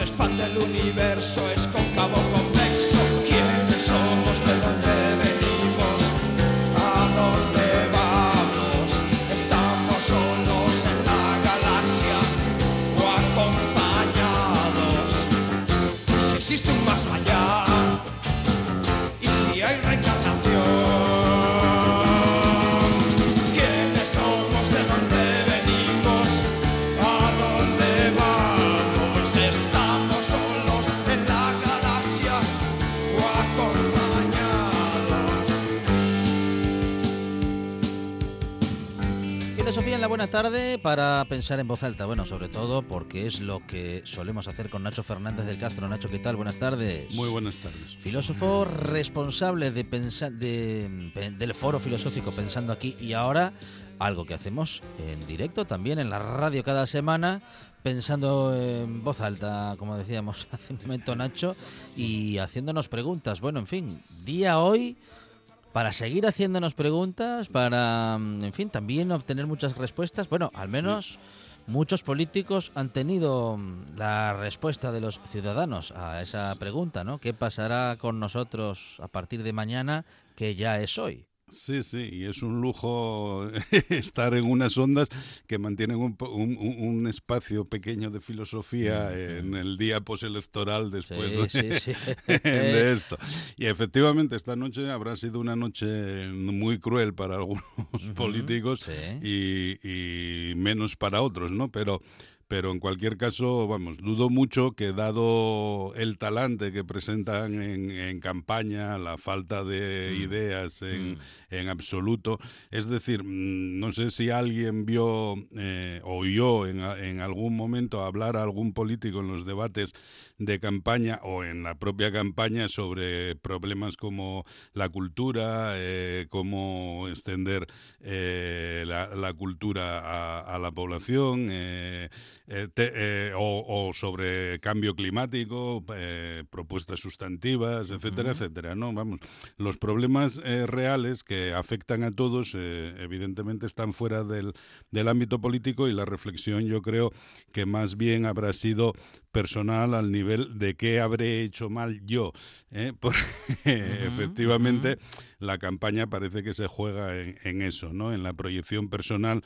Expande el universo, tarde para pensar en voz alta. Bueno, sobre todo porque es lo que solemos hacer con Nacho Fernández del Castro. Nacho, ¿qué tal? Buenas tardes. Muy buenas tardes. Filósofo responsable de pensa- de- del foro filosófico Pensando aquí y ahora, algo que hacemos en directo también en la radio cada semana, pensando en voz alta, como decíamos hace un momento Nacho, y haciéndonos preguntas. Bueno, en fin, día hoy para seguir haciéndonos preguntas, para, mm, en fin, también obtener muchas respuestas. Bueno, al menos muchos políticos han tenido mm, la respuesta de los ciudadanos a esa pregunta, ¿no? ¿Qué pasará con nosotros a partir de mañana, que ya es hoy? Sí, sí, y es un lujo estar en unas ondas que mantienen un, un- un- espacio pequeño de filosofía en el día postelectoral después Sí, de, sí, sí. de esto. Y efectivamente esta noche habrá sido una noche muy cruel para algunos políticos y, y menos para otros, ¿no? Pero pero en cualquier caso, vamos, dudo mucho que dado el talante que presentan en, en campaña, la falta de Mm. ideas en, en absoluto, es decir, mm, no sé si alguien vio, eh, oyó en, en algún momento hablar a algún político en los debates de campaña o en la propia campaña sobre problemas como la cultura, eh, cómo extender eh, la, la cultura a, a la población, eh, eh, te- o, o sobre cambio climático, propuestas sustantivas, etcétera, etcétera. ¿no? Vamos, los problemas eh, reales que afectan a todos, eh, evidentemente, están fuera del, del ámbito político y la reflexión, yo creo que más bien habrá sido personal al nivel de qué habré hecho mal yo. ¿eh? Porque efectivamente la campaña parece que se juega en, en eso, ¿no? en la proyección personal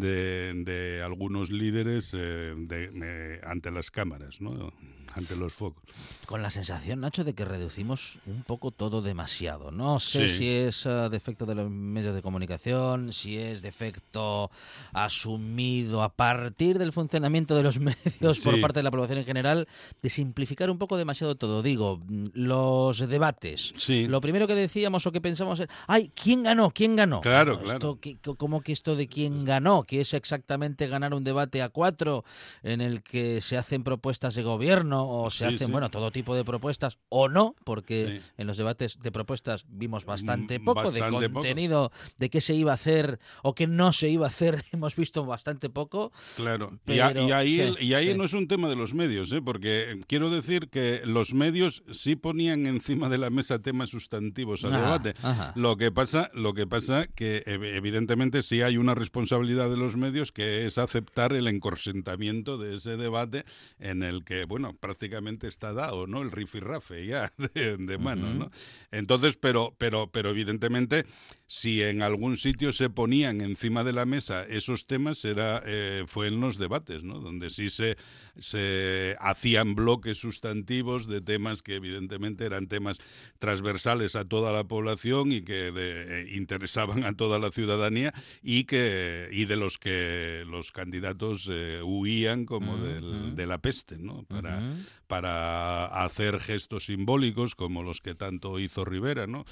de, de algunos líderes eh, de- eh, ante las cámaras, ¿no? ante los focos. Con la sensación, Nacho, de que reducimos un poco todo demasiado. No sé Sí. si es ah, defecto de los medios de comunicación, si es defecto asumido a partir del funcionamiento de los medios por parte de la población en general, de simplificar un poco demasiado todo. Digo, mm, los debates. Sí. Lo primero que decíamos o que pensamos es, ay, ¿quién ganó? ¿Quién ganó? Claro, claro. esto, ¿qué- co- ¿Cómo que esto de quién ganó? Que es exactamente ganar un debate a cuatro en el que se hacen propuestas de gobierno o se Sí, hacen, sí. bueno, todo tipo de propuestas o no, porque Sí. en los debates de propuestas vimos bastante Mm, poco bastante de poco. contenido, de qué se iba a hacer o qué no se iba a hacer, hemos visto bastante poco. Claro, y, a- Pero- y ahí, y ahí no es un tema de los medios, ¿eh? porque quiero decir que los medios sí ponían encima de la mesa temas sustantivos al Ah, debate. ajá. Lo que pasa, lo que pasa que ev- evidentemente sí hay una responsabilidad de los medios que es aceptar el encorsentamiento de ese debate en el que, bueno, prácticamente está dado, ¿no? El rifirrafe ya de, de mano, ¿no? Entonces, pero, pero, pero evidentemente, si en algún sitio se ponían encima de la mesa esos temas, era, eh, fue en los debates, ¿no? Donde sí se, se hacían bloques sustantivos de temas que evidentemente eran temas transversales a toda la población y que de- eh, interesaban a toda la ciudadanía y que y de los que los candidatos eh, huían como del- de la peste, ¿no? Para, para hacer gestos simbólicos como los que tanto hizo Rivera, ¿no?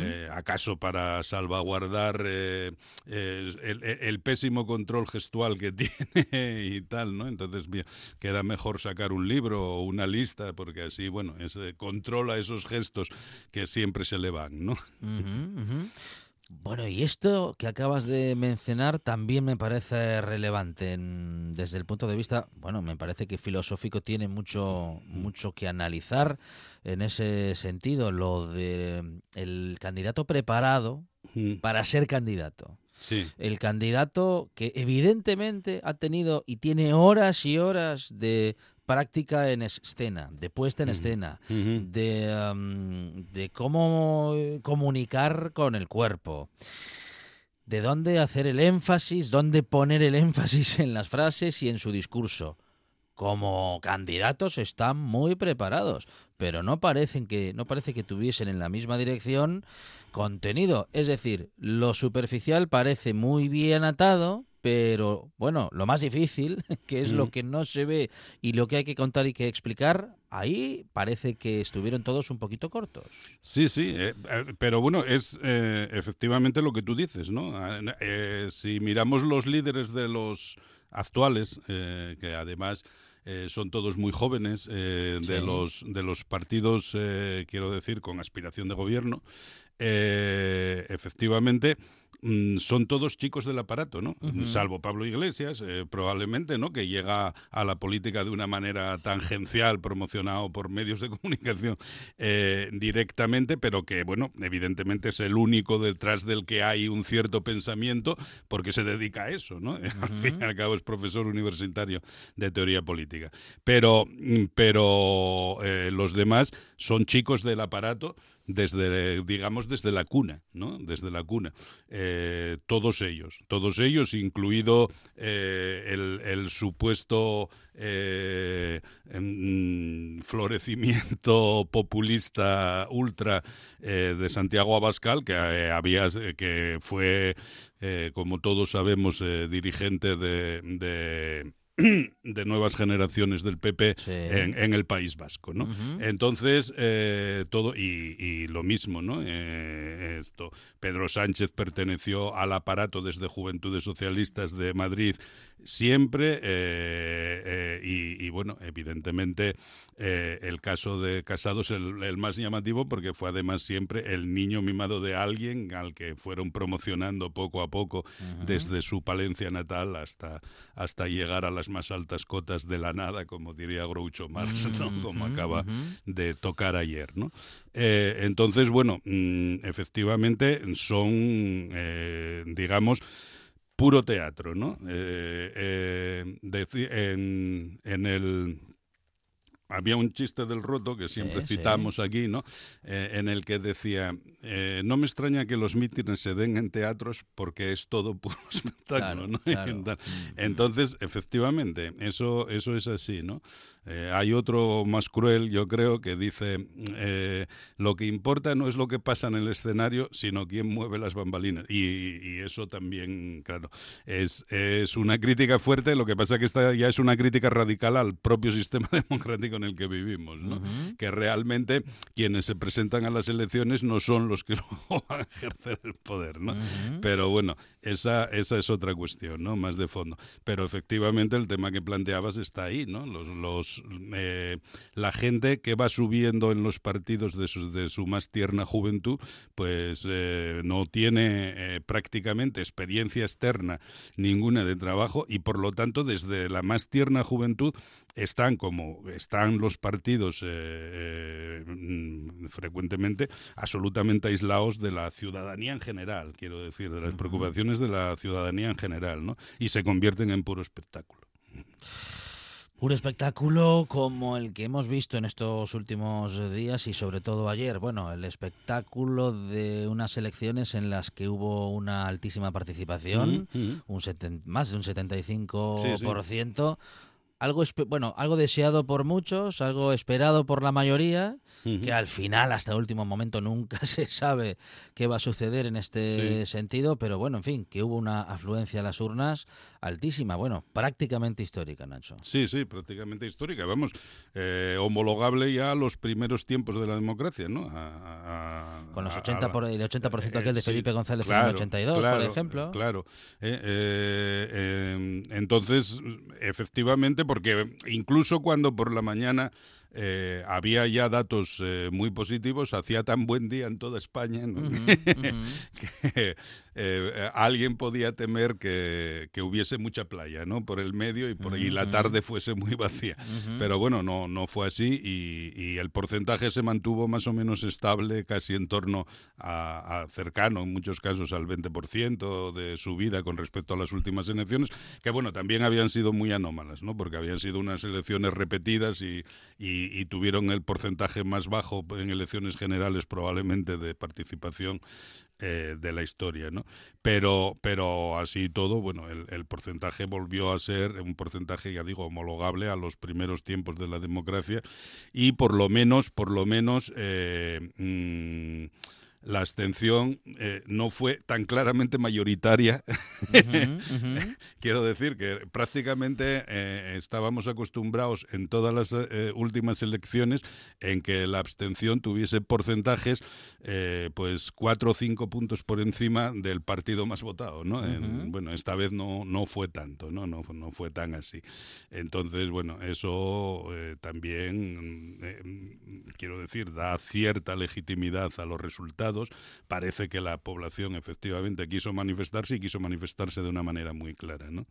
Eh, ¿Acaso para salvaguardar eh, eh, el, el pésimo control gestual que tiene y tal, ¿no? Entonces bien, queda mejor sacar un libro o una lista porque así, bueno, ese, controla esos gestos que siempre se le van, ¿no? Bueno, y esto que acabas de mencionar también me parece relevante en- desde el punto de vista, bueno, me parece que filosófico tiene mucho mucho que analizar en ese sentido, lo de el candidato preparado para ser candidato. Sí. El candidato que evidentemente ha tenido y tiene horas y horas de práctica en escena, de puesta en escena, de, de cómo eh, comunicar con el cuerpo, de dónde hacer el énfasis, dónde poner el énfasis en las frases y en su discurso. Como candidatos están muy preparados, pero no parecen que no parece que tuviesen en la misma dirección contenido, es decir, lo superficial parece muy bien atado, pero bueno, lo más difícil, que es lo Mm. que no se ve y lo que hay que contar y que explicar, ahí parece que estuvieron todos un poquito cortos. Sí, sí, eh, eh, pero bueno, es eh, efectivamente lo que tú dices, ¿no? Ah, eh, si miramos los líderes de los actuales, que además eh, son todos muy jóvenes, eh, de, los, de los partidos, eh, quiero decir, con aspiración de gobierno, efectivamente son todos chicos del aparato, ¿no? Salvo Pablo Iglesias, eh, probablemente, ¿no? Que llega a la política de una manera tangencial, promocionado por medios de comunicación eh, directamente, pero que, bueno, evidentemente es el único detrás del que hay un cierto pensamiento porque se dedica a eso, ¿no? Al fin y al cabo es profesor universitario de teoría política. Pero, mm, pero eh, los demás son chicos del aparato desde, digamos, desde la cuna, ¿no? Desde la cuna. Eh, todos ellos, todos ellos, incluido eh, el, supuesto eh, em, florecimiento populista ultra de Santiago Abascal, que había, que fue, como todos sabemos, dirigente de de nuevas generaciones del PP Sí. en, en el País Vasco, ¿no? Entonces, eh, todo, y, y lo mismo, ¿no? Eh, esto, Pedro Sánchez perteneció al aparato desde Juventudes Socialistas de Madrid siempre, eh, eh, y, y, bueno, evidentemente eh, el caso de Casado es el, el más llamativo porque fue además siempre el niño mimado de alguien al que fueron promocionando poco a poco desde su Palencia natal hasta, hasta llegar a las más altas cotas de la nada, como diría Groucho Marx, ¿no? como acaba de tocar ayer, ¿no? Eh, entonces, bueno, mm, efectivamente son, eh, digamos, puro teatro, ¿no? Eh, eh, en, en el había un chiste del roto que siempre Sí, sí. citamos aquí, ¿no? Eh, en el que decía, eh, no me extraña que los mítines se den en teatros porque es todo puro espectáculo, Claro, ¿no? claro. Tal. Mm, Entonces, efectivamente, eso, eso es así, ¿no? Eh, hay otro más cruel, yo creo, que dice, eh, lo que importa no es lo que pasa en el escenario, sino quién mueve las bambalinas. Y, y eso también, claro, es, es una crítica fuerte, lo que pasa que esta ya es una crítica radical al propio sistema democrático en el que vivimos, ¿no? Que realmente quienes se presentan a las elecciones no son los que luego van a ejercer el poder, ¿no? Pero bueno, esa, esa es otra cuestión, ¿no? Más de fondo. Pero efectivamente el tema que planteabas está ahí, ¿no? Los, los, eh, la gente que va subiendo en los partidos de su, de su más tierna juventud, pues eh, no tiene eh, prácticamente experiencia externa ninguna de trabajo y por lo tanto desde la más tierna juventud están como están los partidos frecuentemente absolutamente aislados de la ciudadanía en general, quiero decir, de las preocupaciones de la ciudadanía en general, ¿no? Y se convierten en puro espectáculo. Un espectáculo como el que hemos visto en estos últimos días y sobre todo ayer. Bueno, el espectáculo de unas elecciones en las que hubo una altísima participación, un seten- más de un 75%, algo bueno, algo deseado por muchos, algo esperado por la mayoría, que al final, hasta el último momento, nunca se sabe qué va a suceder en este Sí. sentido, pero bueno, en fin, que hubo una afluencia a las urnas altísima, bueno, prácticamente histórica, Nacho. Sí, sí, prácticamente histórica. Vamos, eh, homologable ya a los primeros tiempos de la democracia, ¿no? A- a- Con los a- 80 a- por, el 80% aquel de Eh, sí, Felipe González en claro, el 82, claro, por ejemplo. Claro. Eh, eh, eh, entonces, efectivamente, porque incluso cuando por la mañana eh, había ya datos eh, muy positivos, hacía tan buen día en toda España que eh, alguien podía temer que, que hubiese mucha playa ¿no? por el medio y, por, y la tarde fuese muy vacía. Pero bueno, no, no fue así y, y el porcentaje se mantuvo más o menos estable, casi en torno a, a cercano, en muchos casos, al 20% de subida con respecto a las últimas elecciones, que bueno, también habían sido muy anómalas, ¿no? porque habían sido unas elecciones repetidas y, y- y tuvieron el porcentaje más bajo en elecciones generales probablemente de participación eh, de la historia, ¿no? Pero, pero así todo, bueno, el, el porcentaje volvió a ser un porcentaje, ya digo, homologable a los primeros tiempos de la democracia y por lo menos, por lo menos, eh, mm, la abstención eh, no fue tan claramente mayoritaria Quiero decir que prácticamente eh, estábamos acostumbrados en todas las eh, últimas elecciones en que la abstención tuviese porcentajes, eh, pues cuatro o cinco puntos por encima del partido más votado, ¿no? En- bueno, esta vez no, no fue tanto, ¿no? No, no fue tan así. Entonces, bueno, eso también, quiero decir, da cierta legitimidad a los resultados. Parece que la población efectivamente quiso manifestarse y quiso manifestarse de una manera muy clara, ¿no?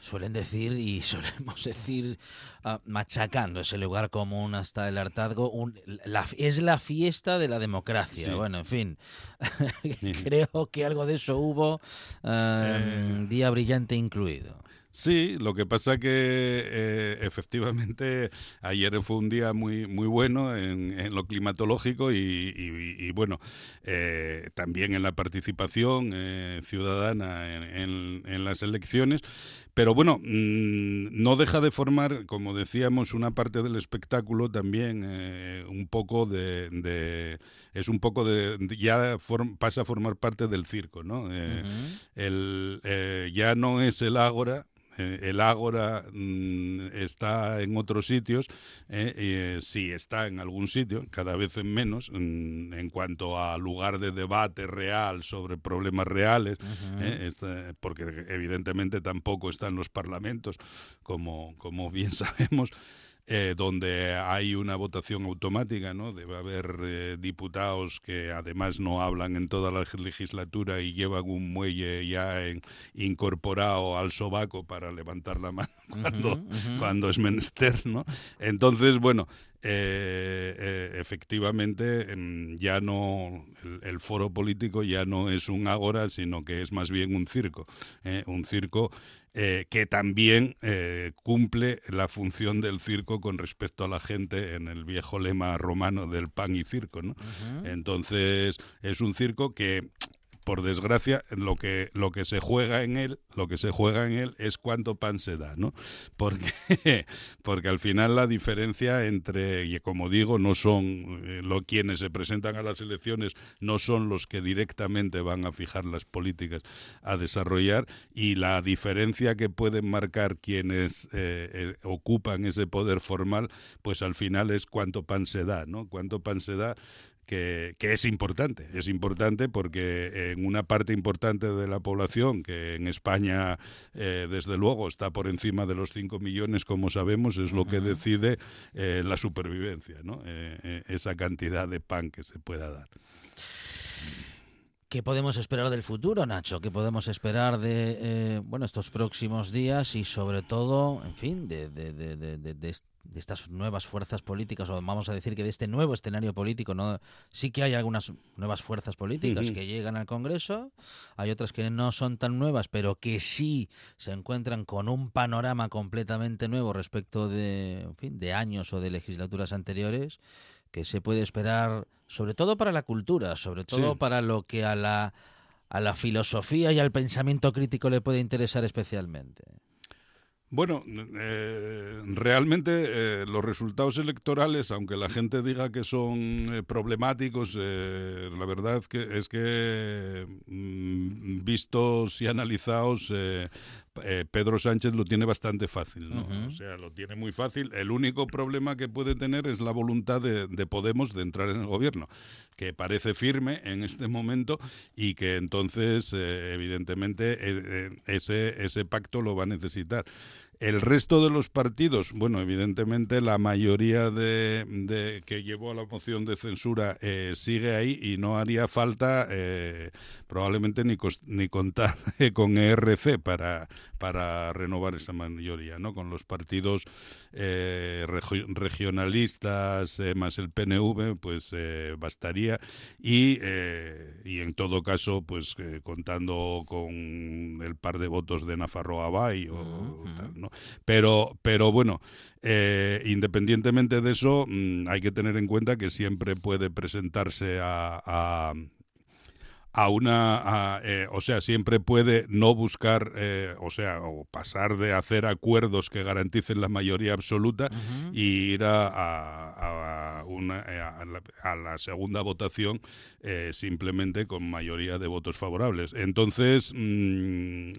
Suelen decir y solemos decir, ah, machacando ese lugar común hasta el hartazgo, un- la, es la fiesta de la democracia. Sí. Bueno, en fin, creo que algo de eso hubo, ah, Eh. día brillante incluido. Sí, lo que pasa que eh, efectivamente ayer fue un día muy muy bueno en, en lo climatológico y, y- y, bueno, eh, también en la participación eh, ciudadana en, en- en las elecciones. Pero bueno, mm, no deja de formar, como decíamos, una parte del espectáculo también eh, un poco de, de- es un poco de, ya form- pasa a formar parte del circo, ¿no? Eh, el, eh, ya no es el ágora. Eh, el ágora mm, está en otros sitios, eh, eh, sí está en algún sitio, cada vez en menos, mm, en cuanto a lugar de debate real sobre problemas reales, eh, este, porque evidentemente tampoco están los parlamentos, como, como bien sabemos eh, donde hay una votación automática, ¿no? Debe haber eh, diputados que además no hablan en toda la legislatura y llevan un muelle ya en- incorporado al sobaco para levantar la mano cuando, cuando es menester, ¿no? Entonces, bueno, eh, eh, efectivamente ya no el, el foro político ya no es un ágora, sino que es más bien un circo, ¿eh? un circo eh, que también eh, cumple la función del circo con respecto a la gente en el viejo lema romano del pan y circo. Entonces es un circo que por desgracia lo que lo que se juega en él lo que se juega en él es cuánto pan se da no porque porque al final la diferencia entre y como digo no son eh, lo quienes se presentan a las elecciones no son los que directamente van a fijar las políticas a desarrollar y la diferencia que pueden marcar quienes eh, eh, ocupan ese poder formal pues al final es cuánto pan se da no cuánto pan se da que, que, es importante. Es importante porque en una parte importante de la población, que en España, eh, desde luego, está por encima de los 5 millones, como sabemos, es lo que decide eh, la supervivencia, ¿no? Eh, esa cantidad de pan que se pueda dar. ¿Qué podemos esperar del futuro, Nacho? ¿Qué podemos esperar de eh, bueno estos próximos días y sobre todo, en fin, de, de, de, de, de estas nuevas fuerzas políticas, o vamos a decir que de este nuevo escenario político, no sí que hay algunas nuevas fuerzas políticas uh -huh. que llegan al Congreso, hay otras que no son tan nuevas, pero que sí se encuentran con un panorama completamente nuevo respecto de, en fin, de años o de legislaturas anteriores que se puede esperar sobre todo para la cultura, sobre todo sí. para lo que a la, a la filosofía y al pensamiento crítico le puede interesar especialmente. Bueno, eh, realmente eh, los resultados electorales, aunque la gente diga que son eh, problemáticos, la verdad que es que mm, vistos y analizados, eh, Pedro Sánchez lo tiene bastante fácil, ¿no? O sea, lo tiene muy fácil. El único problema que puede tener es la voluntad de, de Podemos de entrar en el gobierno, que parece firme en este momento y que entonces, eh, evidentemente, eh, eh, ese, ese pacto lo va a necesitar. El resto de los partidos, bueno, evidentemente la mayoría de, de que llevó a la moción de censura eh, sigue ahí y no haría falta eh, probablemente ni, cos- ni contar con ERC para, para renovar esa mayoría, ¿no? Con los partidos eh, regio- regionalistas eh, más el PNV, pues eh, bastaría y, eh, y en todo caso, pues contando con el par de votos de Nafarroa Bay o tal, ¿no? Pero, pero bueno, eh, independientemente de eso, mm, hay que tener en cuenta que siempre puede presentarse a, a- a una, a, eh, o sea, siempre puede no buscar, eh, o sea, o pasar de hacer acuerdos que garanticen la mayoría absoluta y ir a, a- a una, eh, a, la, a la segunda votación eh, simplemente con mayoría de votos favorables. Entonces, mm,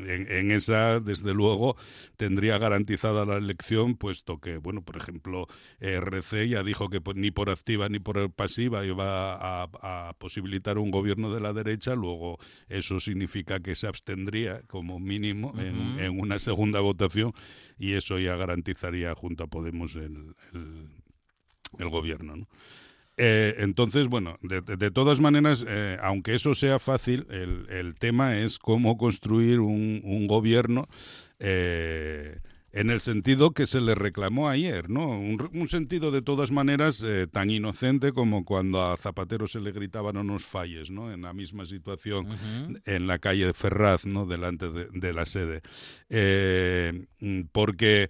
en, en esa, desde luego, tendría garantizada la elección, puesto que, bueno, por ejemplo, RC ya dijo que pues, ni por activa ni por pasiva iba a posibilitar un gobierno de la derecha, luego eso significa que se abstendría como mínimo en, una segunda votación y eso ya garantizaría junto a Podemos el, el- el gobierno. ¿no? Eh, entonces, bueno, de todas maneras, eh, aunque eso sea fácil, el, el tema es cómo construir un, un gobierno eh, en el sentido que se le reclamó ayer, ¿no? Un, un sentido de todas maneras eh, tan inocente como cuando a Zapatero se le gritaban no nos falles, ¿no? En la misma situación en la calle Ferraz, ¿no? delante de, de la sede. Eh, mm, porque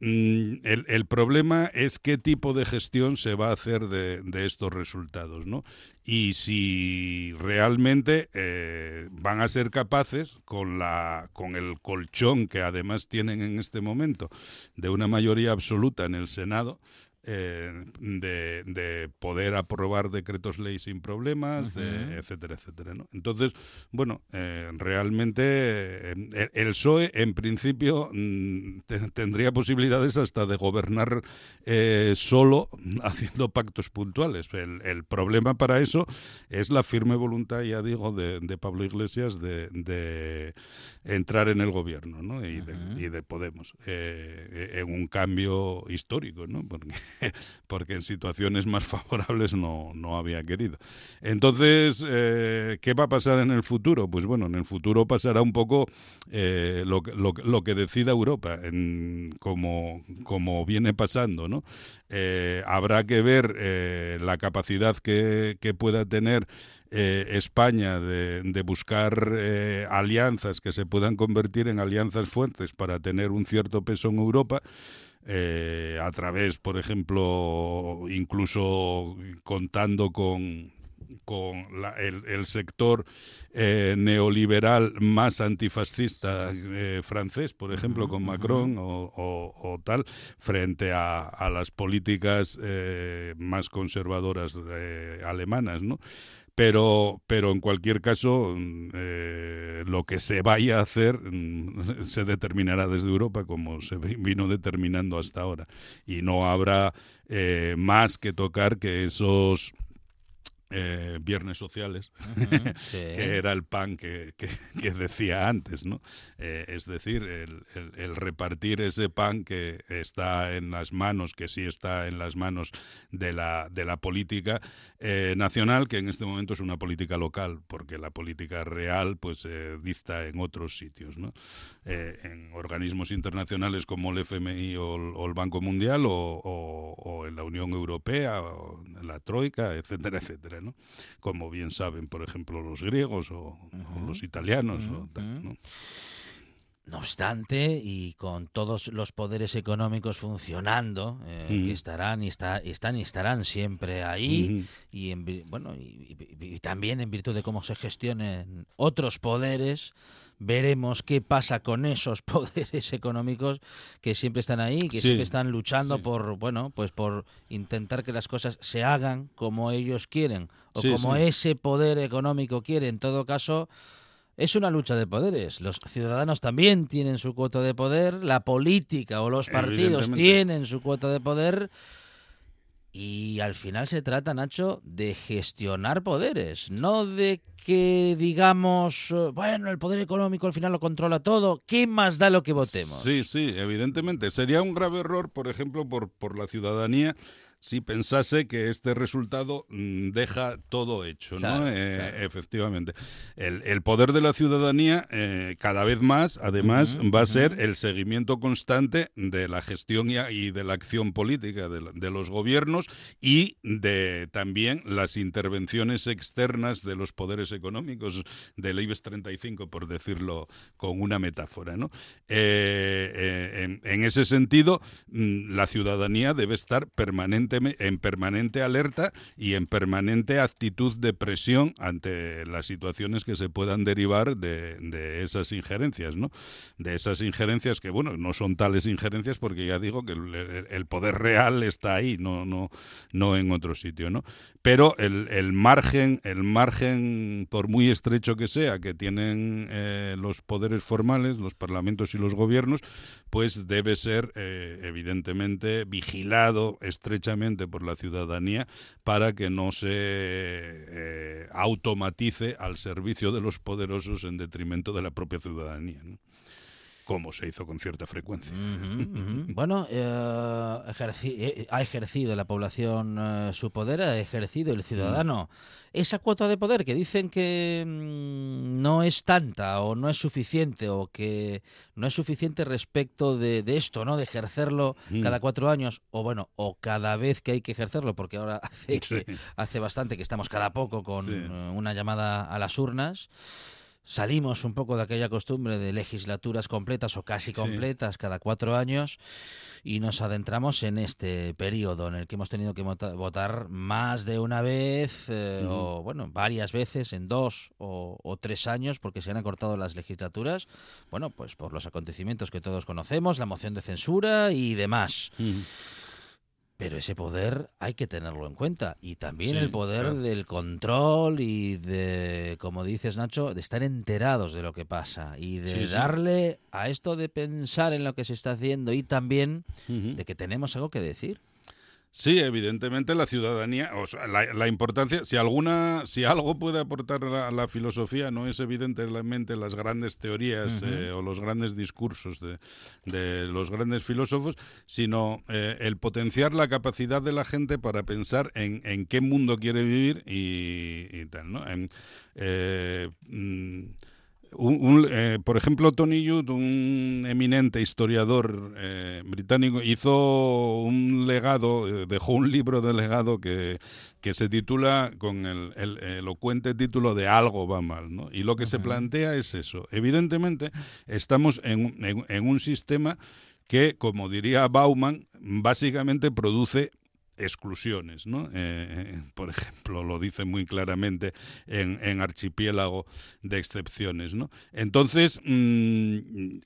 el, el problema es qué tipo de gestión se va a hacer de, de estos resultados, ¿no? Y si realmente eh, van a ser capaces, con, la, con el colchón que además tienen en este momento, de una mayoría absoluta en el Senado, eh, de, de poder aprobar decretos ley sin problemas, de etcétera, etcétera. ¿no? Entonces, bueno, eh, realmente eh, el, PSOE en principio mm, te- tendría posibilidades hasta de gobernar eh, solo haciendo pactos puntuales. El, el problema para eso es la firme voluntad, ya digo, de, de Pablo Iglesias de, entrar en el gobierno ¿no? y, y de Podemos en un cambio histórico, ¿no? porque, porque en situaciones más favorables no, no había querido. Entonces, eh, ¿qué va a pasar en el futuro? Pues bueno, en el futuro pasará un poco eh, lo, lo, lo que decida Europa, en, como, como viene pasando, ¿no? Eh, habrá que ver eh, la capacidad que, que pueda tener eh, España de, buscar alianzas que se puedan convertir en alianzas fuertes para tener un cierto peso en Europa. Eh, a través, por ejemplo, incluso contando con, con la- el, el sector eh, neoliberal más antifascista eh, francés, por ejemplo, con Macron o, o- o tal, frente a, a las políticas eh, más conservadoras eh, alemanas, ¿no? Pero, pero en cualquier caso, mm, eh, lo que se vaya a hacer mm, se determinará desde Europa como se vi- vino determinando hasta ahora. Y no habrá eh, más que tocar que esos eh, viernes sociales. Sí. que era el pan que, que- que decía antes, ¿no? Eh, es decir, el, el- el repartir ese pan que está en las manos, que sí está en las manos de la, de la política eh, nacional, que en este momento es una política local, porque la política real pues dicta en otros sitios, ¿no? Eh, en organismos internacionales como el FMI o el, o el Banco Mundial o, o- o en la Unión Europea o en la Troika, etcétera, etcétera, ¿no? Como bien saben, por ejemplo, los griegos o, los italianos o Ujú. tal, ¿no? No obstante, y con todos los poderes económicos funcionando, eh, que estarán y, está, están y estarán siempre ahí, y, bueno, y, también en virtud de cómo se gestionen otros poderes, veremos qué pasa con esos poderes económicos que siempre están ahí, que siempre están luchando por, bueno, pues por intentar que las cosas se hagan como ellos quieren o como ese poder económico quiere. En todo caso, es una lucha de poderes. Los ciudadanos también tienen su cuota de poder, la política o los partidos tienen su cuota de poder. Y al final se trata, Nacho, de gestionar poderes, no de que digamos, eh, bueno, el poder económico al final lo controla todo, ¿qué más da lo que votemos? Sí, sí, evidentemente. Sería un grave error, por ejemplo, por, por la ciudadanía si pensase que este resultado mm, deja todo hecho, ¿no? Eh, efectivamente. El, poder de la ciudadanía eh, cada vez más, además, va a ser el seguimiento constante de la gestión y, de la acción política de, los gobiernos y de también las intervenciones externas de los poderes económicos del IBEX 35, por decirlo con una metáfora, ¿no? Eh, en, ese sentido, mm, la ciudadanía debe estar en permanente alerta y en permanente actitud de presión ante las situaciones que se puedan derivar de, esas injerencias, ¿no? De esas injerencias que, bueno, no son tales injerencias porque ya digo que el, poder real está ahí, no, no, no en otro sitio, ¿no? Pero el, margen, el margen, por muy estrecho que sea, que tienen eh, los poderes formales, los parlamentos y los gobiernos, pues debe ser eh, evidentemente vigilado estrechamente por la ciudadanía para que no se eh, automatice al servicio de los poderosos en detrimento de la propia ciudadanía. Como se hizo con cierta frecuencia. Bueno, eh, eh, ha ejercido la población su poder, ha ejercido el ciudadano esa cuota de poder que dicen que mm, no es tanta o no es suficiente o que no es suficiente respecto de, esto, ¿no? De ejercerlo mm. cada cuatro años o bueno, o cada vez que hay que ejercerlo, porque ahora hace, hace bastante que estamos cada poco con eh, una llamada a las urnas salimos un poco de aquella costumbre de legislaturas completas o casi completas cada cuatro años y nos adentramos en este periodo en el que hemos tenido que votar más de una vez eh, o bueno varias veces en dos o, tres años porque se han acortado las legislaturas. Bueno pues por los acontecimientos que todos conocemos la moción de censura y demás pero ese poder hay que tenerlo en cuenta. Y también el poder del control y de, como dices Nacho, de estar enterados de lo que pasa. Y de darle a esto de pensar en lo que se está haciendo y también de que tenemos algo que decir. Sí, evidentemente la ciudadanía, o sea, la, importancia, si alguna, si algo puede aportar a la, filosofía, no es evidentemente las grandes teorías eh, o los grandes discursos de, los grandes filósofos, sino eh, el potenciar la capacidad de la gente para pensar en, en qué mundo quiere vivir y, tal, ¿no? En, eh, mm, un, eh, por ejemplo, Tony Judd, un eminente historiador eh, británico, hizo un legado, eh, dejó un libro de legado que, que se titula con el, elocuente título de Algo va mal. ¿no? Y lo que se plantea es eso. Evidentemente, estamos en, en un sistema que, como diría Bauman, básicamente produce exclusiones, ¿no? Eh, eh, por ejemplo, lo dice muy claramente en, en Archipiélago de Excepciones, ¿no? Entonces, mm,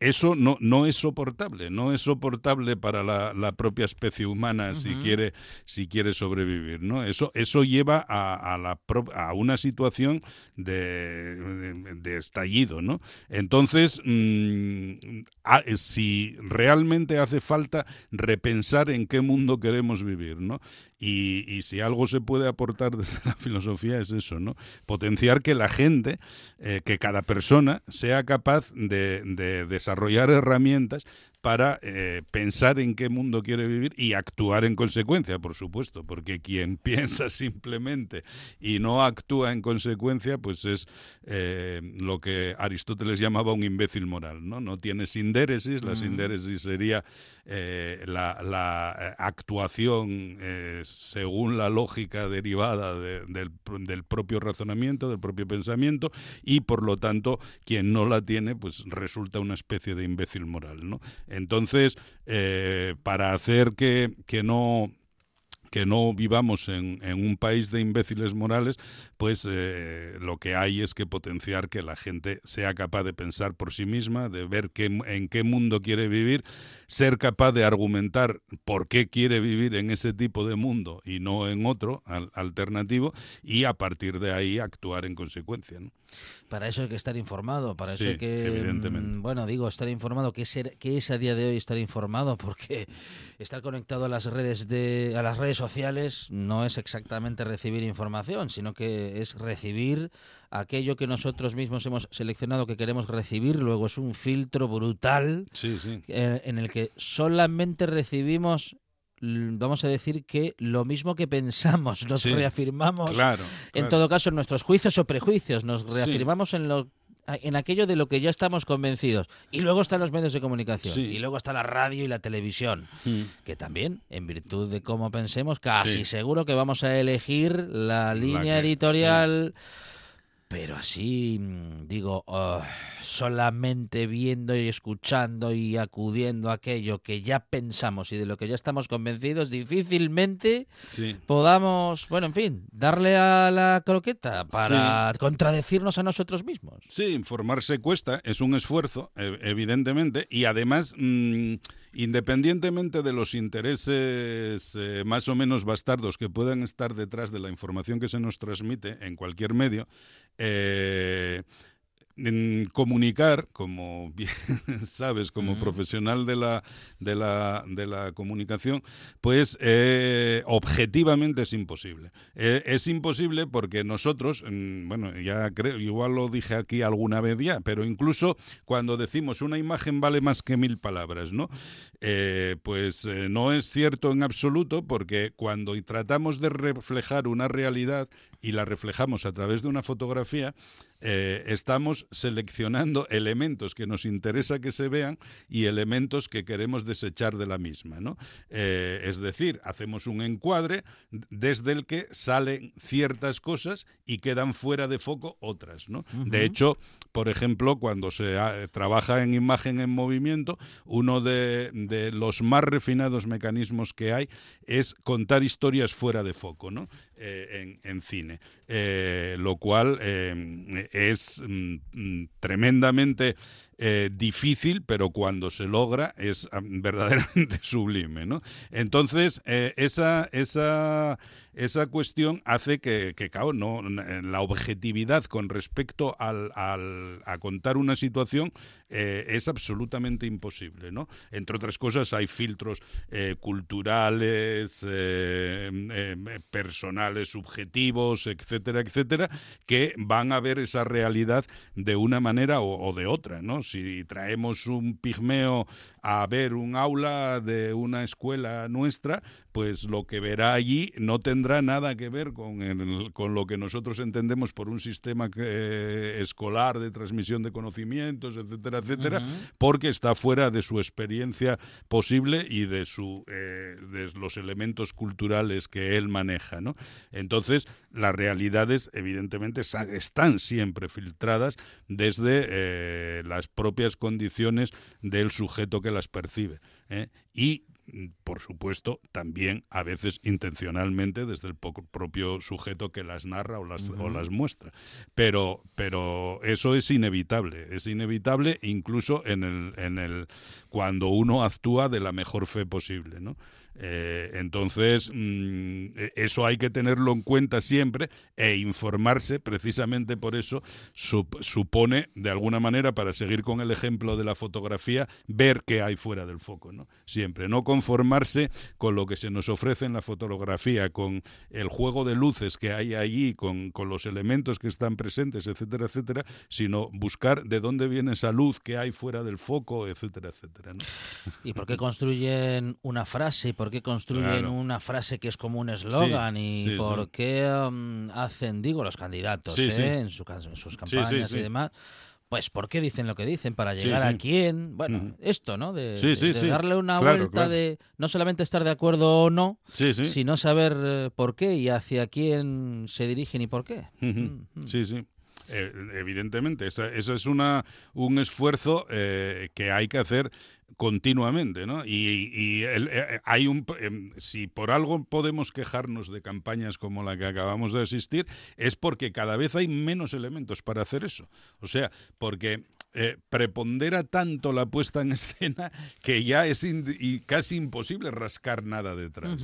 eso no, no es soportable, no es soportable para la, propia especie humana si, quiere, si quiere sobrevivir, ¿no? Eso, eso lleva a, a, la a una situación de, de, estallido, ¿no? Entonces, mm, si realmente hace falta repensar en qué mundo queremos vivir, ¿no? Y, si algo se puede aportar desde la filosofía es eso, ¿no? Potenciar que la gente, eh, que cada persona sea capaz de, desarrollar herramientas para eh, pensar en qué mundo quiere vivir y actuar en consecuencia, por supuesto, porque quien piensa simplemente y no actúa en consecuencia, pues es eh, lo que Aristóteles llamaba un imbécil moral, ¿no? No tiene sindéresis, la sindéresis sería eh, la, la, actuación según la lógica derivada del, del propio razonamiento, del propio pensamiento, y por lo tanto, quien no la tiene, pues resulta una especie de imbécil moral, ¿no? Entonces, eh, para hacer que, que no que no vivamos en, un país de imbéciles morales, pues eh, lo que hay es que potenciar que la gente sea capaz de pensar por sí misma, de ver qué, en qué mundo quiere vivir, ser capaz de argumentar por qué quiere vivir en ese tipo de mundo y no en otro alternativo y a partir de ahí actuar en consecuencia. ¿no? Para eso hay que estar informado, para eso hay que... Evidentemente. Mm, bueno, digo, estar informado, ¿qué, ser, ¿qué es a día de hoy estar informado? Porque estar conectado a las redes de a las redes sociales no es exactamente recibir información, sino que es recibir aquello que nosotros mismos hemos seleccionado que queremos recibir, luego es un filtro brutal eh, en el que solamente recibimos vamos a decir que lo mismo que pensamos, nos reafirmamos, en todo caso, en nuestros juicios o prejuicios, nos reafirmamos en lo en aquello de lo que ya estamos convencidos. Y luego están los medios de comunicación. Y luego está la radio y la televisión. Mm. Que también, en virtud de cómo pensemos, casi seguro que vamos a elegir la línea editorial pero así, mm, digo, oh, solamente viendo y escuchando y acudiendo a aquello que ya pensamos y de lo que ya estamos convencidos, difícilmente podamos, bueno, en fin, darle a la croqueta para contradecirnos a nosotros mismos. Sí, informarse cuesta, es un esfuerzo, evidentemente, y además... Mm, Independientemente de los intereses eh, más o menos bastardos que puedan estar detrás de la información que se nos transmite en cualquier medio, eh, en comunicar, como bien sabes, como profesional de la, de la, de la comunicación, pues eh, objetivamente es imposible. Eh, es imposible porque nosotros, mm, bueno, ya creo, igual lo dije aquí alguna vez ya, pero incluso cuando decimos una imagen vale más que mil palabras, ¿no? Eh, pues no es cierto en absoluto porque cuando tratamos de reflejar una realidad y la reflejamos a través de una fotografía, eh, estamos seleccionando elementos que nos interesa que se vean y elementos que queremos desechar de la misma. ¿no? Eh, es decir, hacemos un encuadre desde el que salen ciertas cosas y quedan fuera de foco otras. ¿no? De hecho, por ejemplo, cuando se trabaja en imagen en movimiento, uno de, los más refinados mecanismos que hay es contar historias fuera de foco ¿no? Eh, en, cine, lo cual es mm, mm, tremendamente eh, difícil, pero cuando se logra es verdaderamente sublime. ¿no? Entonces, eh, esa, esa, esa cuestión hace que, que no, la objetividad con respecto al, al, a contar una situación eh, es absolutamente imposible. ¿no? Entre otras cosas, hay filtros culturales, personales, subjetivos, etcétera, etcétera, que van a ver esa realidad de una manera o, o de otra. ¿no? Si traemos un pigmeo a ver un aula de una escuela nuestra, pues lo que verá allí no tendrá nada que ver con, con lo que nosotros entendemos por un sistema eh, escolar de transmisión de conocimientos, etcétera, etcétera, porque está fuera de su experiencia posible y de, su, eh, de los elementos culturales que él maneja. ¿no? Entonces, las realidades, evidentemente, están siempre filtradas desde eh, las propias condiciones del sujeto que las percibe. ¿eh? Y por supuesto, también a veces intencionalmente desde el propio sujeto que las narra o las, o las muestra. Pero, pero eso es inevitable, es inevitable incluso en el, en el, cuando uno actúa de la mejor fe posible. ¿no? Eh, entonces, mm, e, eso hay que tenerlo en cuenta siempre e informarse, precisamente por eso, supone, de alguna manera, para seguir con el ejemplo de la fotografía, ver qué hay fuera del foco, ¿no? Siempre, no conformarse con lo que se nos ofrece en la fotografía, con el juego de luces que hay allí, con, con los elementos que están presentes, etcétera, etcétera, sino buscar de dónde viene esa luz que hay fuera del foco, etcétera, etcétera. ¿Y por qué construyen una frase? ¿Y por qué construyen Claro. una frase que es como un eslogan? ¿Y sí, por sí. qué um, hacen, digo, los candidatos ¿eh? En, su can- en sus campañas y demás? Pues, ¿por qué dicen lo que dicen? ¿Para llegar a quién? Bueno, esto, ¿no? De, Sí, de- sí, de darle una Claro, vuelta claro. de no solamente estar de acuerdo o no, Sí, sí. sino saber eh, por qué y hacia quién se dirigen y por qué. Mm, mm. Sí, sí. Eh, evidentemente, esa, esa es una, un esfuerzo eh, que hay que hacer continuamente, ¿no? Y, el- eh, hay un, si por algo podemos quejarnos de campañas como la que acabamos de asistir, es porque cada vez hay menos elementos para hacer eso. O sea, porque eh, prepondera tanto la puesta en escena que ya es y casi imposible rascar nada detrás.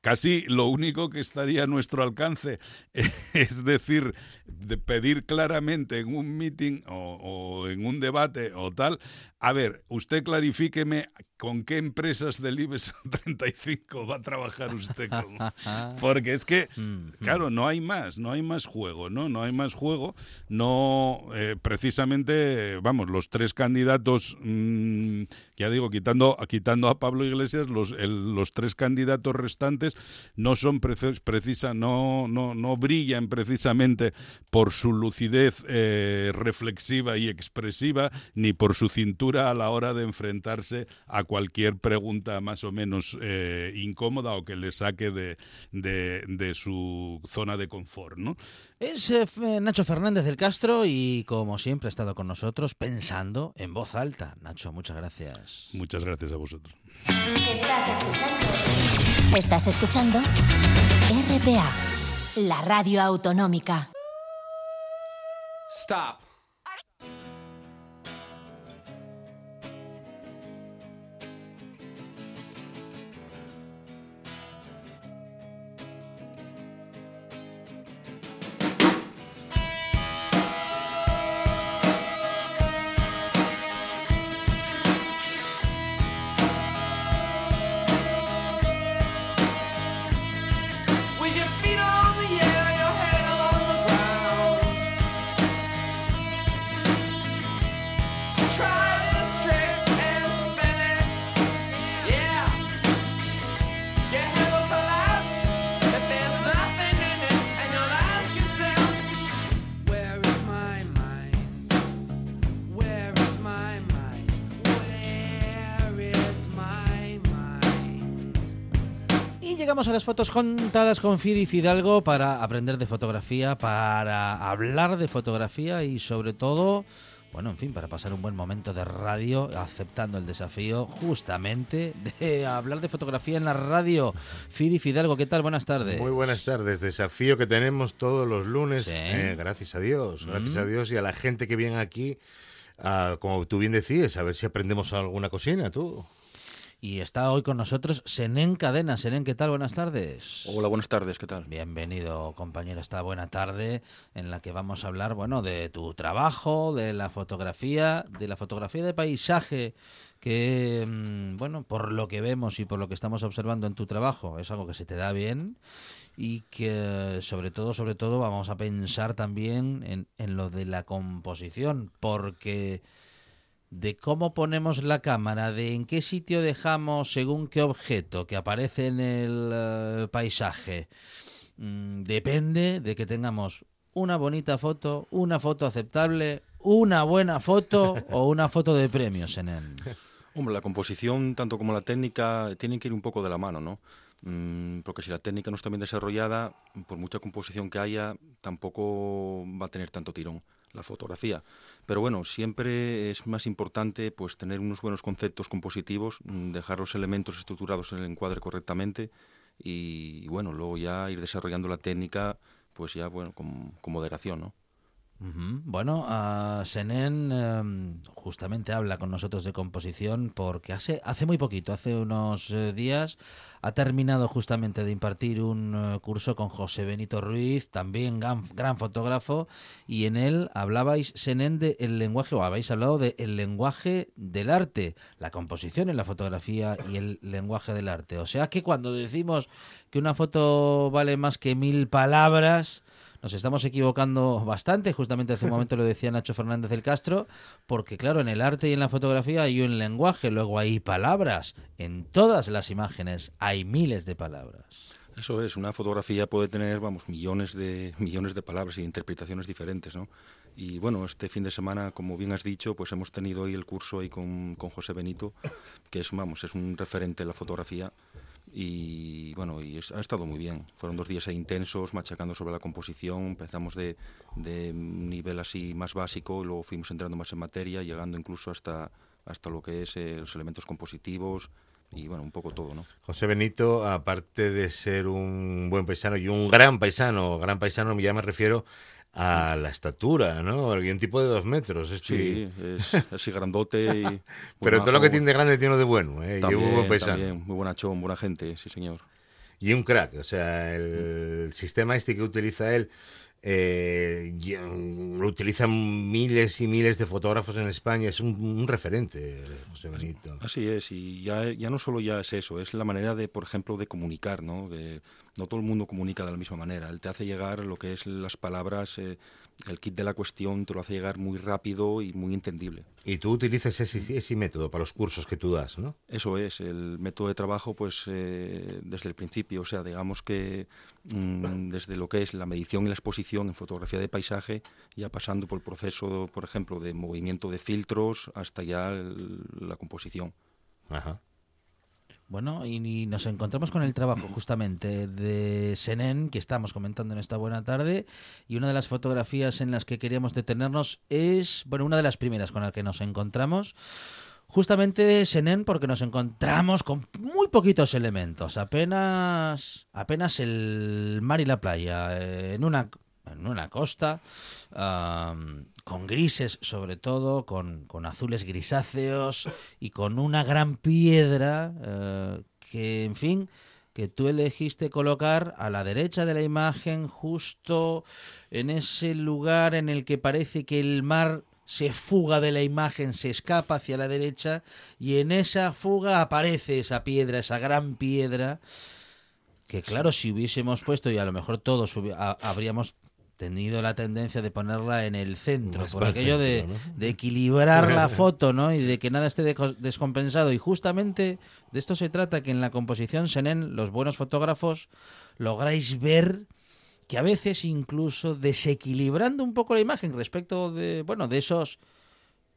Casi lo único que estaría a nuestro alcance es decir, de pedir claramente en un meeting o, o en un debate o tal, a ver, usted clarifíqueme con qué empresas del IBEX 35 va a trabajar usted con... Porque es que, claro, no hay más, no hay más juego, ¿no? No hay más juego. No, eh, precisamente, vamos, los tres candidatos, mm, ya digo, quitando, quitando a Pablo Iglesias, los, el- los tres candidatos restantes no son precisa, no, no, no brillan precisamente por su lucidez eh, reflexiva y expresiva, ni por su cintura a la hora de enfrentarse a cualquier pregunta más o menos eh, incómoda o que le saque de, de, su zona de confort, ¿no? Es eh, Nacho Fernández del Castro y como siempre ha estado con nosotros pensando en voz alta. Nacho, muchas gracias. Muchas gracias a vosotros. Estás escuchando. Estás escuchando RPA, la radio autonómica. Stop. Llegamos a las fotos contadas con Fidi Fidalgo para aprender de fotografía, para hablar de fotografía y sobre todo, bueno, en fin, para pasar un buen momento de radio aceptando el desafío justamente de hablar de fotografía en la radio. Fidi Fidalgo, ¿qué tal? Buenas tardes. Muy buenas tardes. Desafío que tenemos todos los lunes. Sí. eh, gracias a Dios. Gracias Mm. a Dios y a la gente que viene aquí. ah, como tú bien decías, a ver si aprendemos alguna cocina, tú. Y está hoy con nosotros Senén Cadena. Senén, ¿qué tal? Buenas tardes. Hola, buenas tardes, ¿qué tal? Bienvenido, compañero, esta buena tarde en la que vamos a hablar, bueno, de tu trabajo, de la fotografía, de la fotografía de paisaje, que, mm, bueno, por lo que vemos y por lo que estamos observando en tu trabajo, es algo que se te da bien y que, sobre todo, sobre todo, vamos a pensar también en, en lo de la composición, porque de cómo ponemos la cámara, de en qué sitio dejamos según qué objeto que aparece en el eh, paisaje, mm, depende de que tengamos una bonita foto, una foto aceptable, una buena foto o una foto de premios en el... Hombre, la composición, tanto como la técnica, tienen que ir un poco de la mano, ¿no? Mm, porque si la técnica no está bien desarrollada, por mucha composición que haya, tampoco va a tener tanto tirón la fotografía. Pero bueno, siempre es más importante pues tener unos buenos conceptos compositivos, mm, dejar los elementos estructurados en el encuadre correctamente y, bueno, luego ya ir desarrollando la técnica pues ya bueno con, con moderación, ¿no? Bueno, ah, Senen em, justamente habla con nosotros de composición porque hace, hace muy poquito, hace unos eh, días, ha terminado justamente de impartir un eh, curso con José Benito Ruiz, también gran, gran fotógrafo, y en él hablabais, Senen, de lenguaje, o habéis hablado de el lenguaje del arte, la composición en la fotografía y el lenguaje del arte. O sea que cuando decimos que una foto vale más que mil palabras, nos estamos equivocando bastante, justamente hace un momento lo decía Nacho Fernández del Castro, porque claro, en el arte y en la fotografía hay un lenguaje, luego hay palabras, en todas las imágenes hay miles de palabras. Eso es, una fotografía puede tener, vamos, millones de millones de palabras y interpretaciones diferentes, ¿no? Y bueno, este fin de semana, como bien has dicho, pues hemos tenido hoy el curso ahí con, con José Benito, que es, vamos, es un referente en la fotografía y bueno, y es- ha estado muy bien. Fueron dos días intensos, machacando sobre la composición. Empezamos de, de un nivel así más básico, y luego fuimos entrando más en materia, llegando incluso hasta, hasta lo que es eh, los elementos compositivos y bueno, un poco todo, ¿no? José Benito, aparte de ser un buen paisano y un gran paisano, gran paisano ya me refiero a la estatura, ¿no? Y un tipo de dos metros. Es Sí, que- es así grandote y... Pero todo lo que tiene de grande tiene de bueno, ¿eh? También, muy bonachón, buena gente, sí señor. Y un crack, o sea, el sistema este que utiliza él eh, y- lo utilizan miles y miles de fotógrafos en España, es un, un referente, José Benito. Así es, y ya, ya no solo ya es eso, es la manera de, por ejemplo, de comunicar, ¿no? De- no todo el mundo comunica de la misma manera. Él te hace llegar lo que es las palabras, eh, el kit de la cuestión, te lo hace llegar muy rápido y muy entendible. Y tú utilizas ese, ese método para los cursos que tú das, ¿no? Eso es, el método de trabajo, pues eh, desde el principio, o sea, digamos que mm, desde lo que es la medición y la exposición en fotografía de paisaje, ya pasando por el proceso, por ejemplo, de movimiento de filtros hasta ya el- la composición. Ajá. Bueno, y, y nos encontramos con el trabajo justamente de Senen, que estamos comentando en esta buena tarde, y una de las fotografías en las que queríamos detenernos es, bueno, una de las primeras con la que nos encontramos, justamente Senen, porque nos encontramos con muy poquitos elementos, apenas, apenas el mar y la playa, eh, en una, en una costa, am, con grises sobre todo, con, con azules grisáceos y con una gran piedra eh, que, en fin, que tú elegiste colocar a la derecha de la imagen, justo en ese lugar en el que parece que el mar se fuga de la imagen, se escapa hacia la derecha y en esa fuga aparece esa piedra, esa gran piedra que claro, si hubiésemos puesto y a lo mejor todos habríamos tenido la tendencia de ponerla en el centro, Más por aquello de, de equilibrar la foto, ¿no? Y de que nada esté descompensado. Y justamente de esto se trata, que en la composición Senen, los buenos fotógrafos, lográis ver que a veces incluso desequilibrando un poco la imagen respecto de, bueno, de esos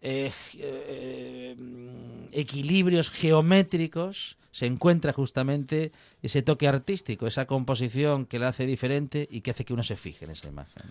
eh, eh, mm, equilibrios geométricos se encuentra justamente ese toque artístico, esa composición que la hace diferente y que hace que uno se fije en esa imagen.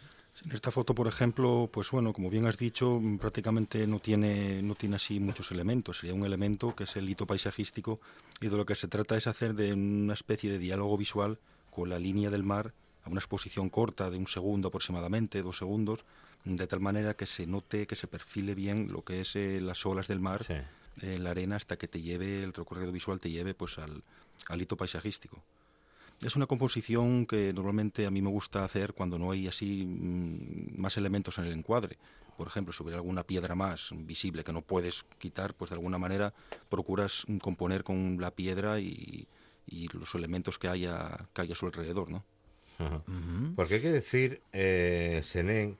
En esta foto, por ejemplo, pues bueno, como bien has dicho, prácticamente no tiene, no tiene así muchos elementos. Sería un elemento que es el hito paisajístico y de lo que se trata es hacer de una especie de diálogo visual con la línea del mar a una exposición corta de un segundo aproximadamente, dos segundos, de tal manera que se note, que se perfile bien lo que es eh, las olas del mar Sí. En la arena hasta que te lleve, el recorrido visual te lleve pues al, al hito paisajístico. Es una composición que normalmente a mí me gusta hacer cuando no hay así mm, más elementos en el encuadre. Por ejemplo, sobre alguna piedra más visible que no puedes quitar, pues de alguna manera procuras componer con la piedra y, y los elementos que haya, que haya a su alrededor, ¿no? Ajá. Porque hay que decir, eh, Senén,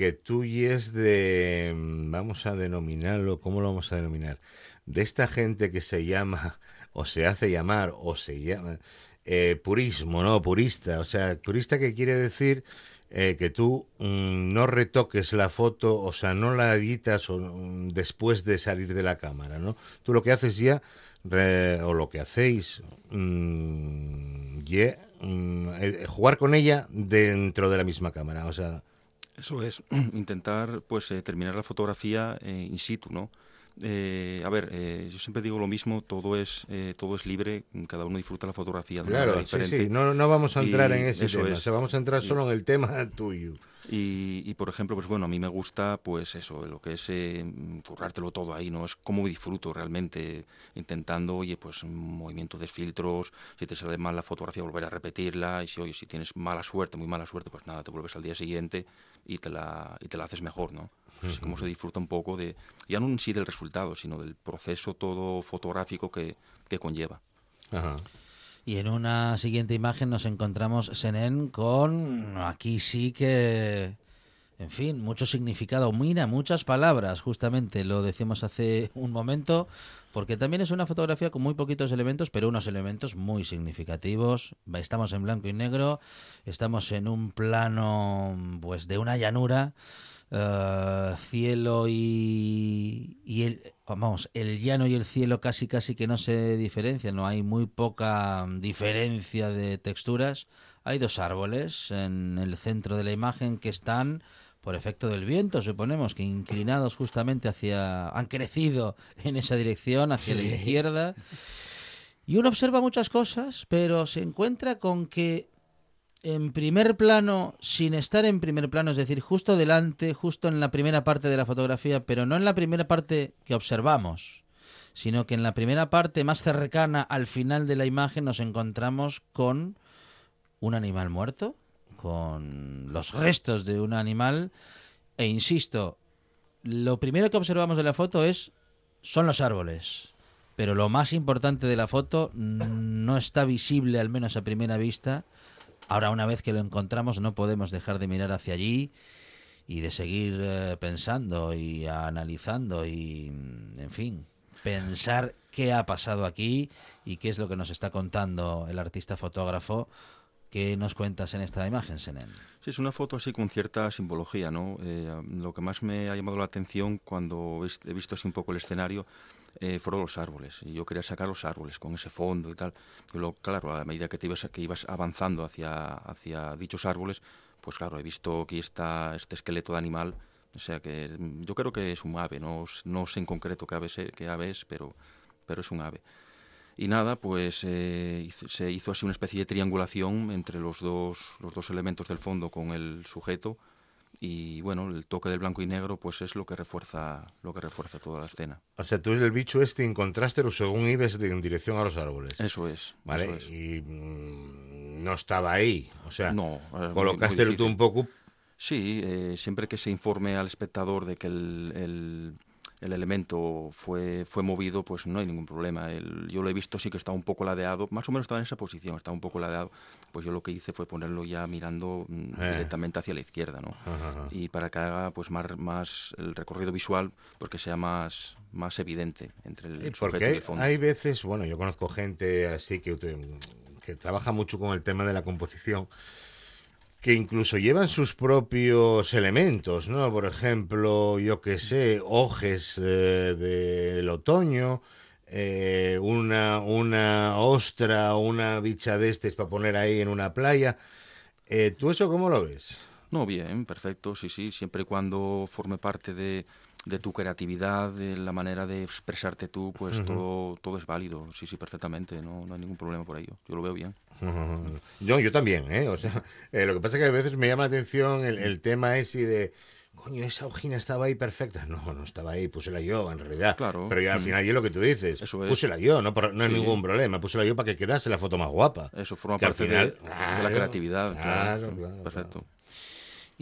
que tú y es de, mm, vamos a denominarlo, ¿cómo lo vamos a denominar? De esta gente que se llama, o se hace llamar, o se llama, eh, purismo, ¿no? Purista. O sea, purista que quiere decir eh, que tú mm, no retoques la foto, o sea, no la editas o, mm, después de salir de la cámara, ¿no? Tú lo que haces ya, o lo que hacéis, mm, eh, jugar con ella dentro de la misma cámara, o sea, Eso es, intentar pues eh, terminar la fotografía eh, in situ, ¿no? Eh, a ver, eh, yo siempre digo lo mismo, todo es eh, todo es libre, cada uno disfruta la fotografía de claro, manera sí, diferente. sí, no, no vamos a entrar Y en ese tema, es. o sea, vamos a entrar solo en el tema tuyo. Y, y, por ejemplo, pues bueno, a mí me gusta, pues eso, lo que es eh, currártelo todo ahí, ¿no? Es como disfruto realmente, intentando, oye, pues movimiento de filtros, si te sale mal la fotografía, volver a repetirla, y si, oye, si tienes mala suerte, muy mala suerte, pues nada, te vuelves al día siguiente y te la, y te la haces mejor, ¿no? Es como se disfruta un poco de, ya no en sí del resultado, sino del proceso todo fotográfico que, que conlleva. Ajá. Y en una siguiente imagen nos encontramos Senen con aquí sí que en fin, mucho significado, mira, muchas palabras, justamente lo decíamos hace un momento, porque también es una fotografía con muy poquitos elementos, pero unos elementos muy significativos. Estamos en blanco y negro, estamos en un plano pues de una llanura, eh, cielo y el vamos, el llano y el cielo casi casi que no se diferencian, no hay muy poca diferencia de texturas. Hay dos árboles en el centro de la imagen que están por efecto del viento, suponemos que inclinados justamente hacia han crecido en esa dirección hacia la izquierda. Y uno observa muchas cosas, pero se encuentra con que en primer plano, sin estar en primer plano, es decir, justo delante, justo en la primera parte de la fotografía, pero no en la primera parte que observamos, sino que en la primera parte más cercana al final de la imagen nos encontramos con un animal muerto, con los restos de un animal, e insisto, lo primero que observamos de la foto es son los árboles. Pero lo más importante de la foto no está visible, al menos a primera vista, Ahora, una vez que lo encontramos, no podemos dejar de mirar hacia allí y de seguir eh, pensando y analizando y, mm, en fin, pensar qué ha pasado aquí y qué es lo que nos está contando el artista fotógrafo. ¿Qué nos cuentas en esta imagen, Senen? Sí, es una foto así con cierta simbología, ¿no? Eh, lo que más me ha llamado la atención cuando he visto así un poco el escenario eh, fueron los árboles. Y yo quería sacar los árboles con ese fondo y tal. Y luego, claro, a medida que, te ibas, que ibas avanzando hacia, hacia dichos árboles, pues claro, he visto aquí está este esqueleto de animal. O sea que mm, yo creo que es un ave, no, no sé en concreto qué ave, es, qué ave es, pero, pero es un ave. Y nada, pues eh, se hizo así una especie de triangulación entre los dos, los dos elementos del fondo con el sujeto y bueno, el toque del blanco y negro pues es lo que refuerza lo que refuerza toda la escena. O sea, tú el bicho este encontraste según ibas de, en dirección a los árboles. Eso es. Vale, eso es. y mm, no estaba ahí. O sea, no, colocaste tú un poco... Sí, eh, siempre que se informe al espectador de que el, el el elemento fue, fue movido, pues no hay ningún problema. El, yo lo he visto, sí que está un poco ladeado, más o menos estaba en esa posición, está un poco ladeado. Pues yo lo que hice fue ponerlo ya mirando mm, Eh. directamente hacia la izquierda, ¿no? Ajá. Y para que haga pues más, más el recorrido visual, porque sea más, más evidente entre el sujeto Porque y hay, el fondo. hay veces, bueno, yo conozco gente así que, que trabaja mucho con el tema de la composición, que incluso llevan sus propios elementos, ¿no? Por ejemplo, yo que sé, hojes eh, del otoño, eh, una, una ostra una bicha de estes para poner ahí en una playa. Eh, ¿Tú eso cómo lo ves? No, bien, perfecto, sí, sí, siempre y cuando forme parte de, de tu creatividad, de la manera de expresarte tú, pues todo, todo es válido, sí, sí, perfectamente, no, no hay ningún problema por ello, yo lo veo bien. Yo, yo también, ¿eh? O sea, eh, lo que pasa es que a veces me llama la atención el, el tema ese de, coño, esa hojina estaba ahí perfecta. No, no estaba ahí, púsela yo, en realidad. Claro. Pero ya al Mm. final, yo lo que tú dices, Eso es. púsela yo, no, no hay Sí. ningún problema, púsela yo para que quedase la foto más guapa. Eso forma Que parte de- final- de, claro, la creatividad, claro, claro, claro, perfecto.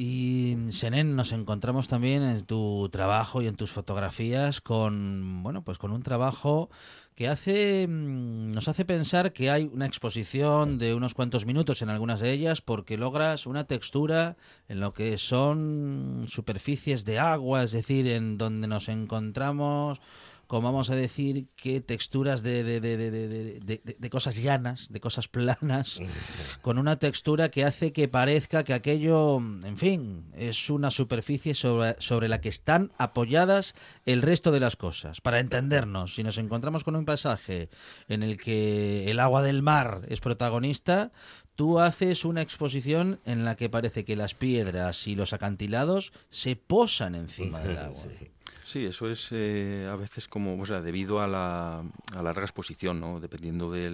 Y Senen, nos encontramos también en tu trabajo y en tus fotografías con, bueno, pues con un trabajo que hace, mm, nos hace pensar que hay una exposición de unos cuantos minutos en algunas de ellas porque logras una textura en lo que son superficies de agua, es decir, en donde nos encontramos como vamos a decir, que texturas de, de, de, de, de- de- de- de cosas llanas, de cosas planas, con una textura que hace que parezca que aquello, en fin, es una superficie sobre, sobre la que están apoyadas el resto de las cosas. Para entendernos, si nos encontramos con un pasaje en el que el agua del mar es protagonista, tú haces una exposición en la que parece que las piedras y los acantilados se posan encima del agua. Sí, eso es eh, a veces como, o sea, debido a la, a la larga exposición, ¿no? Dependiendo de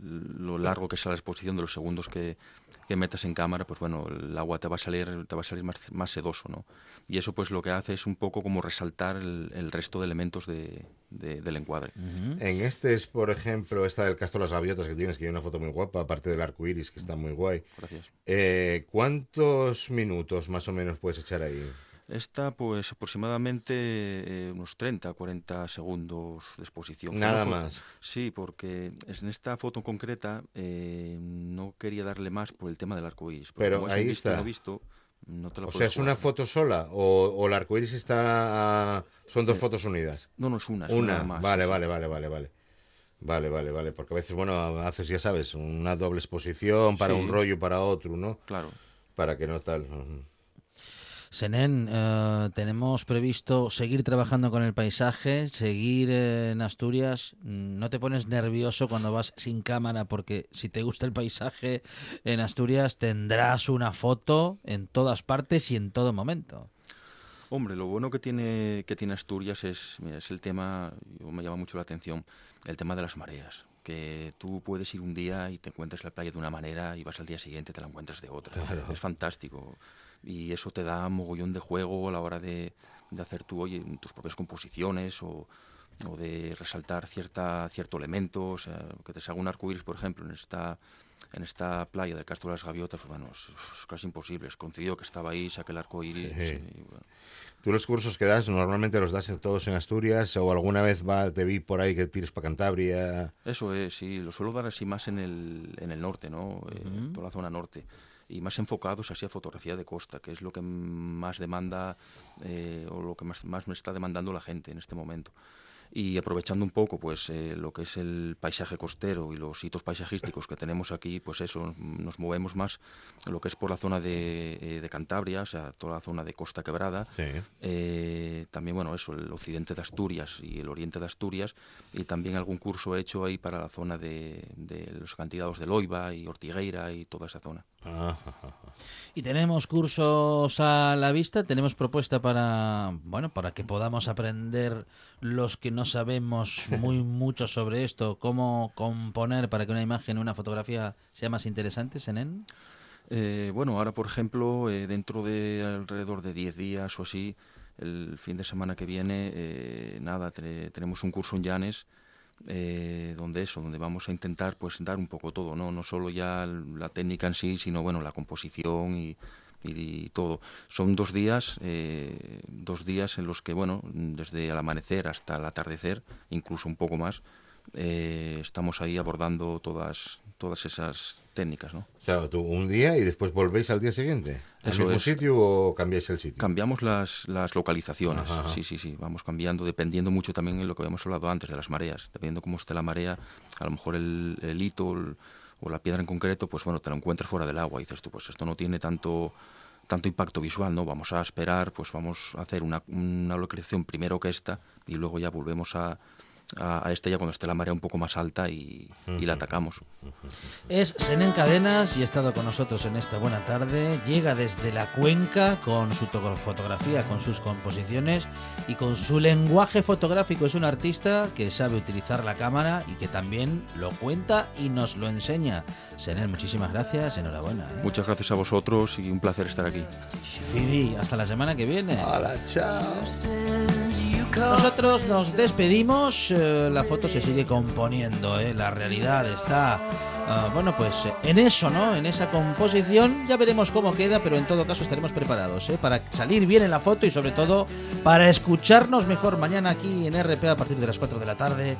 lo largo que sea la exposición, de los segundos que, que metas en cámara, pues bueno, el agua te va a salir, te va a salir más, más sedoso, ¿no? Y eso pues lo que hace es un poco como resaltar el, el resto de elementos de- de- del encuadre. En este es, por ejemplo, esta del Castro de las Gaviotas que tienes, que hay una foto muy guapa, aparte del arco iris, que está muy guay. Gracias. Eh, ¿Cuántos minutos más o menos puedes echar ahí? Esta, pues aproximadamente eh, unos 30, 40 segundos de exposición. Nada más. Sí, porque en esta foto concreta eh, no quería darle más por el tema del arco iris. Pero ahí visto está. no visto, no te la O sea, ¿es una foto sola o, o el arco iris está... son dos fotos unidas? No, no es una, es Una, más. vale, sí, vale, vale, vale, vale. Vale, vale, vale. Porque a veces, bueno, haces, ya sabes, una doble exposición para Sí. un rollo y para otro, ¿no? Claro. Para que no tal. Senén, eh, tenemos previsto seguir trabajando con el paisaje, seguir eh, en Asturias. ¿No te pones nervioso cuando vas sin cámara? Porque si te gusta el paisaje en Asturias, tendrás una foto en todas partes y en todo momento. Hombre, lo bueno que tiene, que tiene Asturias es, mira, es el tema, yo me llama mucho la atención, el tema de las mareas. Que tú puedes ir un día y te encuentras la playa de una manera y vas al día siguiente y te la encuentras de otra. Es fantástico. Y eso te da mogollón de juego a la hora de, de hacer tú, oye, tus propias composiciones o, o de resaltar cierta, cierto elemento. O sea, que te salga un arco iris, por ejemplo, en esta, en esta playa del Castro de las Gaviotas, pues bueno, es, es casi imposible. Es coincidió que estaba ahí, saqué el arco iris. Sí. y, bueno, ¿Tú los cursos que das normalmente los das todos en Asturias o alguna vez va, te vi por ahí que tires para Cantabria? Eso es, sí, lo suelo dar así más en el, en el norte, ¿no? Eh, toda la zona norte. Y más enfocados así a fotografía de costa, que es lo que más demanda eh, o lo que más, más me está demandando la gente en este momento. Y aprovechando un poco pues eh, lo que es el paisaje costero y los hitos paisajísticos que tenemos aquí, pues eso, nos movemos más lo que es por la zona de, eh, de Cantabria, o sea, toda la zona de Costa Quebrada, Sí. eh, también, bueno, eso, el occidente de Asturias y el oriente de Asturias, y también algún curso hecho ahí para la zona de, de los acantilados de Loiva y Ortigueira y toda esa zona. Y tenemos cursos a la vista, tenemos propuesta para, bueno, para que podamos aprender los que no sabemos muy mucho sobre esto, cómo componer para que una imagen, una fotografía sea más interesante, Senén. Eh, bueno, ahora, por ejemplo, eh, dentro de alrededor de 10 días o así, el fin de semana que viene, eh, nada, te- tenemos un curso en Llanes, eh, donde eso, donde vamos a intentar pues dar un poco todo, ¿no? No solo ya la técnica en sí, sino bueno, la composición y, y todo. Son dos días, eh, dos días en los que, bueno, desde el amanecer hasta el atardecer, incluso un poco más, eh, estamos ahí abordando todas, todas esas técnicas, ¿no? O sea, tú un día y después volvéis al día siguiente. ¿Al Eso mismo es. sitio o cambiáis el sitio? Cambiamos las, las localizaciones, Ajá, ajá. sí, sí, sí, vamos cambiando, dependiendo mucho también de lo que habíamos hablado antes, de las mareas. Dependiendo cómo esté la marea, a lo mejor el, el hito el- o la piedra en concreto, pues bueno, te lo encuentras fuera del agua y dices tú, pues esto no tiene tanto tanto impacto visual, ¿no? Vamos a esperar, pues vamos a hacer una, una localización primero que esta y luego ya volvemos a, a, a esta ya cuando esté la marea un poco más alta y, y la atacamos. Es Senén Cadenas y ha estado con nosotros en esta buena tarde. Llega desde la cuenca con su to- fotografía, con sus composiciones y con su lenguaje fotográfico. Es un artista que sabe utilizar la cámara y que también lo cuenta y nos lo enseña. Senén, muchísimas gracias, enhorabuena. ¿eh? Muchas gracias a vosotros y un placer estar aquí. Fidi, hasta la semana que viene. ¡Hala, chao! Nosotros nos despedimos, eh, la foto se sigue componiendo, eh, la realidad está, ah, bueno, pues eh, en eso, ¿no? En esa composición, ya veremos cómo queda, pero en todo caso estaremos preparados eh, para salir bien en la foto y sobre todo para escucharnos mejor mañana aquí en RP a partir de las 4 de la tarde.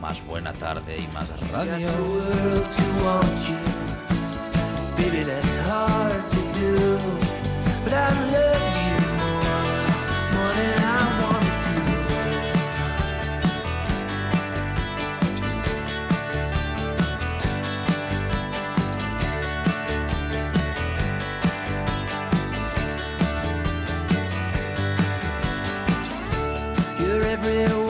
Más buena tarde y más radio. Everywhere